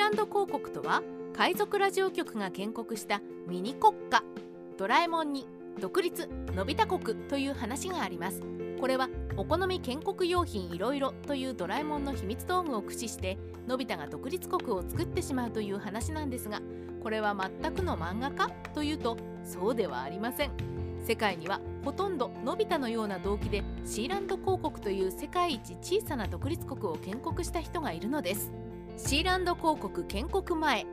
ランド広告とは海賊ラジオ局が建国したミニ国家ドラえもんに独立のび太国という話があります。これはお好み建国用品いろいろというドラえもんの秘密道具を駆使してのび太が独立国を作ってしまうという話なんですがこれは全くの漫画かというとそうではありません。世界にはほとんどのび太のような動機でシーランド公国という世界一小さな独立国を建国した人がいるのです。シーランド公国建国前。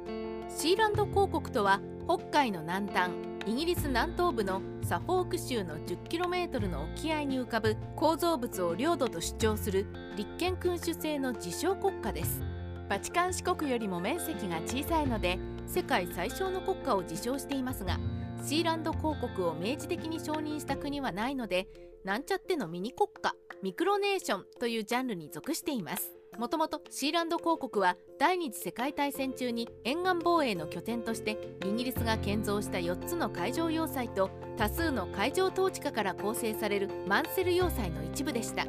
シーランド公国とは北海の南端イギリス南東部のサフォーク州の 10km の沖合に浮かぶ構造物を領土と主張する立憲君主制の自称国家です。バチカン四国よりも面積が小さいので世界最小の国家を自称していますがシーランド公国を明示的に承認した国はないのでなんちゃってのミニ国家ミクロネーションというジャンルに属しています。もともとシーランド公国は第二次世界大戦中に沿岸防衛の拠点としてイギリスが建造した4つの海上要塞と多数の海上統治下から構成されるマンセル要塞の一部でした。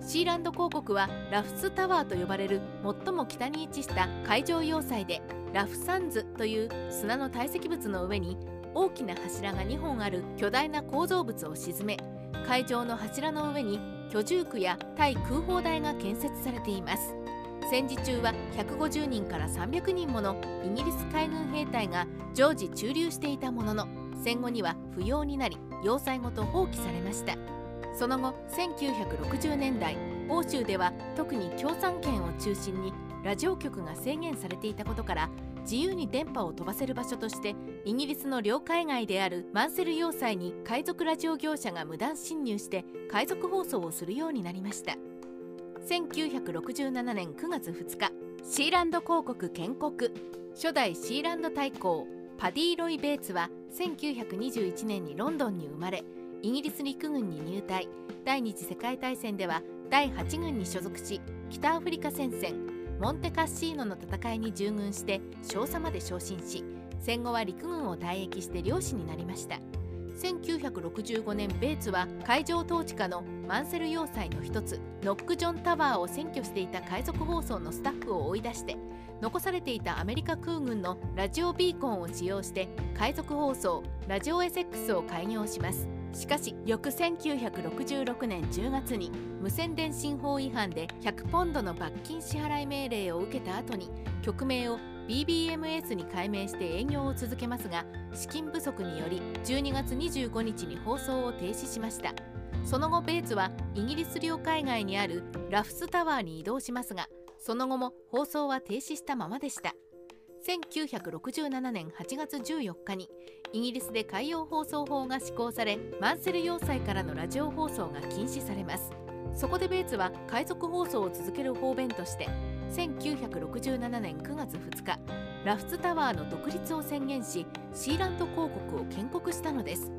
シーランド公国はラフスタワーと呼ばれる最も北に位置した海上要塞でラフサンズという砂の堆積物の上に大きな柱が2本ある巨大な構造物を沈め海上の柱の上に居住区や対空砲台が建設されています。戦時中は150人から300人ものイギリス海軍兵隊が常時駐留していたものの戦後には不要になり要塞ごと放棄されました。その後1960年代欧州では特に共産圏を中心にラジオ局が制限されていたことから自由に電波を飛ばせる場所としてイギリスの領海外であるマンセル要塞に海賊ラジオ業者が無断侵入して海賊放送をするようになりました。1967年9月2日シーランド公国建国。初代シーランド大公パディ・ロイ・ベーツは1921年にロンドンに生まれイギリス陸軍に入隊。第二次世界大戦では第8軍に所属し北アフリカ戦線モンテカッシーノの戦いに従軍して少佐まで昇進し戦後は陸軍を退役して漁師になりました。1965年ベーツは海上統治下のマンセル要塞の一つノックジョンタワーを占拠していた海賊放送のスタッフを追い出して残されていたアメリカ空軍のラジオビーコンを使用して海賊放送ラジオエセックスを開業します。しかし翌1966年10月に無線電信法違反で100ポンドの罰金支払い命令を受けた後に局名を BBMS に改名して営業を続けますが資金不足により12月25日に放送を停止しました。その後ベーツはイギリス領海外にあるラフスタワーに移動しますがその後も放送は停止したままでした。1967年8月14日にイギリスで海洋放送法が施行されマンセル要塞からのラジオ放送が禁止されます。そこでベーツは海賊放送を続ける方便として1967年9月2日ラフツタワーの独立を宣言しシーランド公国を建国したのです。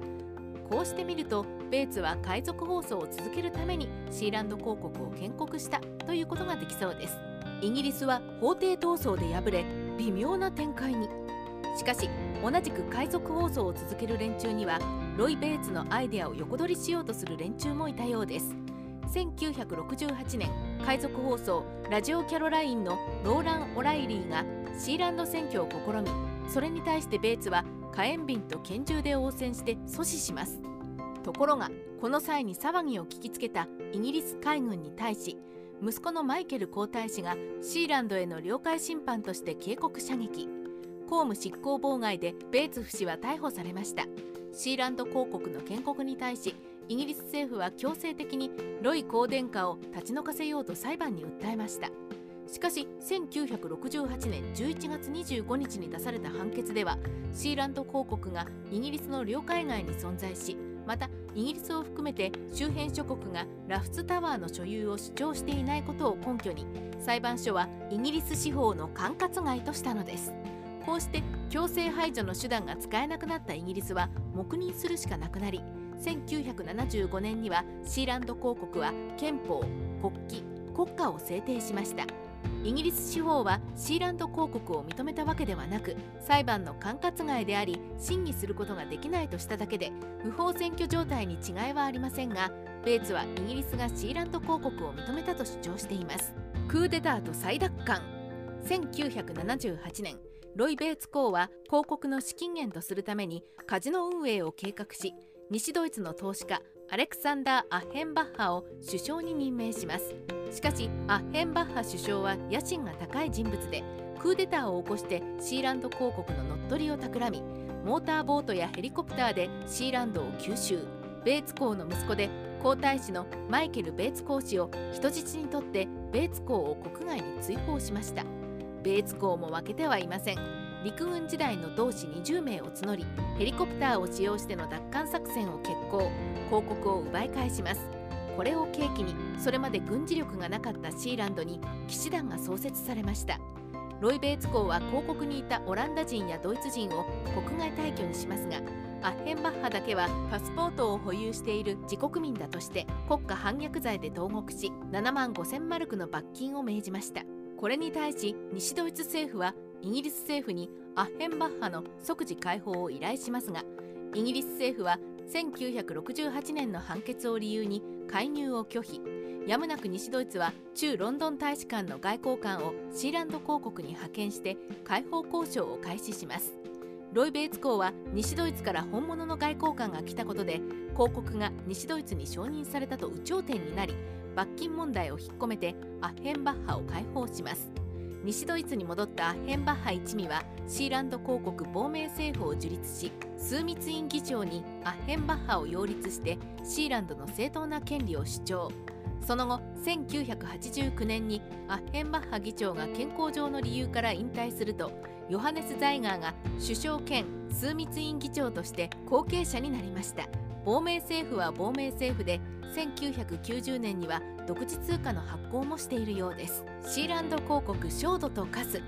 こうしてみるとベーツは海賊放送を続けるためにシーランド公国を建国したということができそうです。イギリスは法廷闘争で敗れ微妙な展開に。しかし同じく海賊放送を続ける連中にはロイ・ベーツのアイデアを横取りしようとする連中もいたようです。1968年海賊放送ラジオキャロラインのローラン・オライリーがシーランド選挙を試みそれに対してベーツは火炎瓶と拳銃で応戦して阻止します。ところがこの際に騒ぎを聞きつけたイギリス海軍に対し息子のマイケル皇太子がシーランドへの領海侵犯として警告射撃。公務執行妨害でベーツフ氏は逮捕されました。シーランド公国の建国に対しイギリス政府は強制的にロイ公殿下を立ち退かせようと裁判に訴えました。しかし1968年11月25日に出された判決ではシーランド公国がイギリスの領海外に存在しまたイギリスを含めて周辺諸国がラフツタワーの所有を主張していないことを根拠に裁判所はイギリス司法の管轄外としたのです。こうして強制排除の手段が使えなくなったイギリスは黙認するしかなくなり1975年にはシーランド公国は憲法国旗国家を制定しました。イギリス司法はシーランド公国を認めたわけではなく裁判の管轄外であり審議することができないとしただけで不法占拠状態に違いはありませんがベーツはイギリスがシーランド公国を認めたと主張しています。クーデターと再奪還。1978年ロイ・ベーツ公は広告の資金源とするためにカジノ運営を計画し西ドイツの投資家アレクサンダー・アッヘンバッハを首相に任命します。しかしアッヘンバッハ首相は野心が高い人物でクーデターを起こしてシーランド広告の乗っ取りを企みモーターボートやヘリコプターでシーランドを吸収。ベーツ公の息子で皇太子のマイケル・ベーツ公氏を人質にとってベーツ公を国外に追放しました。ベーツ公も負けてはいません。陸軍時代の同志20名を募りヘリコプターを使用しての奪還作戦を決行。広告を奪い返します。これを契機にそれまで軍事力がなかったシーランドに騎士団が創設されました。ロイ・ベーツ公は広告にいたオランダ人やドイツ人を国外退去にしますがアッヘンバッハだけはパスポートを保有している自国民だとして国家反逆罪で投獄し7万5000マルクの罰金を命じました。これに対し西ドイツ政府はイギリス政府にアッヘンバッハの即時解放を依頼しますがイギリス政府は1968年の判決を理由に介入を拒否。やむなく西ドイツは駐ロンドン大使館の外交官をシーランド公国に派遣して解放交渉を開始します。ロイ・ベーツ公は西ドイツから本物の外交官が来たことで広告が西ドイツに承認されたと有頂天になり罰金問題を引っ込めてアッヘンバッハを解放します。西ドイツに戻ったアヘンバッハ一味はシーランド公国亡命政府を樹立し枢密院議長にアッヘンバッハを擁立してシーランドの正当な権利を主張。その後1989年にアッヘンバッハ議長が健康上の理由から引退するとヨハネス・ザイガーが首相兼枢密院議長として後継者になりました。亡命政府は亡命政府で1990年には独自通貨の発行もしているようです。シーランド広告ショードとカス。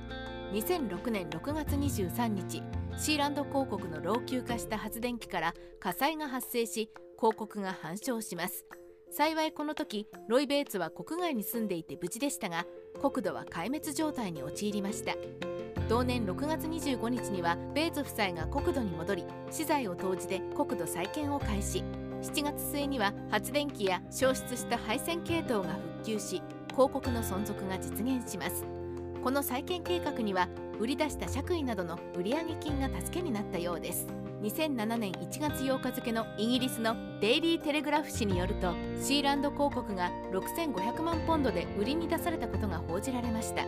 2006年6月23日シーランド広告の老朽化した発電機から火災が発生し広告が半焼します。幸いこの時ロイ・ベーツは国外に住んでいて無事でしたが国土は壊滅状態に陥りました。同年6月25日にはベーツ夫妻が国土に戻り資材を投じて国土再建を開始。7月末には発電機や消失した配線系統が復旧し広告の存続が実現します。この再建計画には売り出した借位などの売上金が助けになったようです。2007年1月8日付のイギリスのデイリー・テレグラフ紙によるとシーランド広告が6500万ポンドで売りに出されたことが報じられました。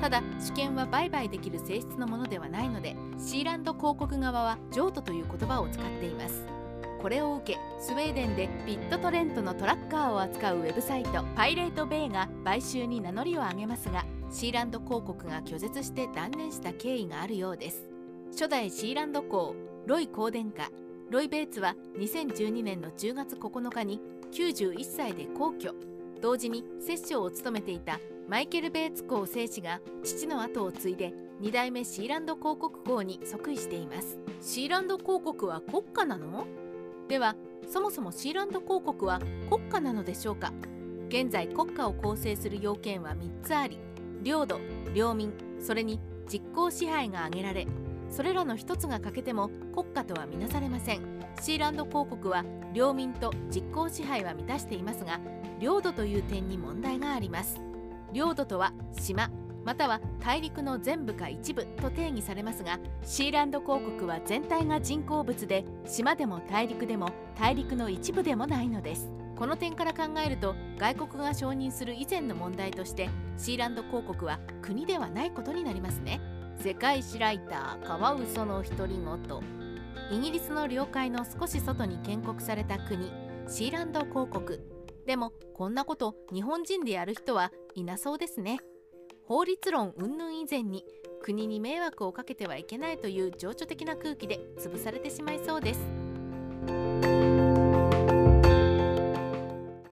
ただ主権は売買できる性質のものではないのでシーランド広告側は譲渡という言葉を使っています。これを受けスウェーデンでビットトレントのトラッカーを扱うウェブサイトパイレート・ベイが買収に名乗りを上げますがシーランド広告が拒絶して断念した経緯があるようです。初代シーランド公ロイ公殿下ロイ・ベーツは2012年の10月9日に91歳で皇居。同時に摂政を務めていたマイケル・ベーツ公聖子が父の後を継いで2代目シーランド広告公に即位しています。シーランド広告は国家なの？ではそもそもシーランド広告は国家なのでしょうか？現在国家を構成する要件は3つあり。領土領民それに実効支配が挙げられそれらの一つが欠けても国家とはみなされません。シーランド広告は領民と実効支配は満たしていますが領土という点に問題があります。領土とは島または大陸の全部か一部と定義されますがシーランド広告は全体が人工物で島でも大陸でも大陸の一部でもないのです。この点から考えると外国が承認する以前の問題としてシーランド広告は国ではないことになりますね。世界史ライターカワウソの独り言。イギリスの領海の少し外に建国された国シーランド広告でもこんなこと日本人でやる人はいなそうですね。法律論云々以前に国に迷惑をかけてはいけないという情緒的な空気で潰されてしまいそうです。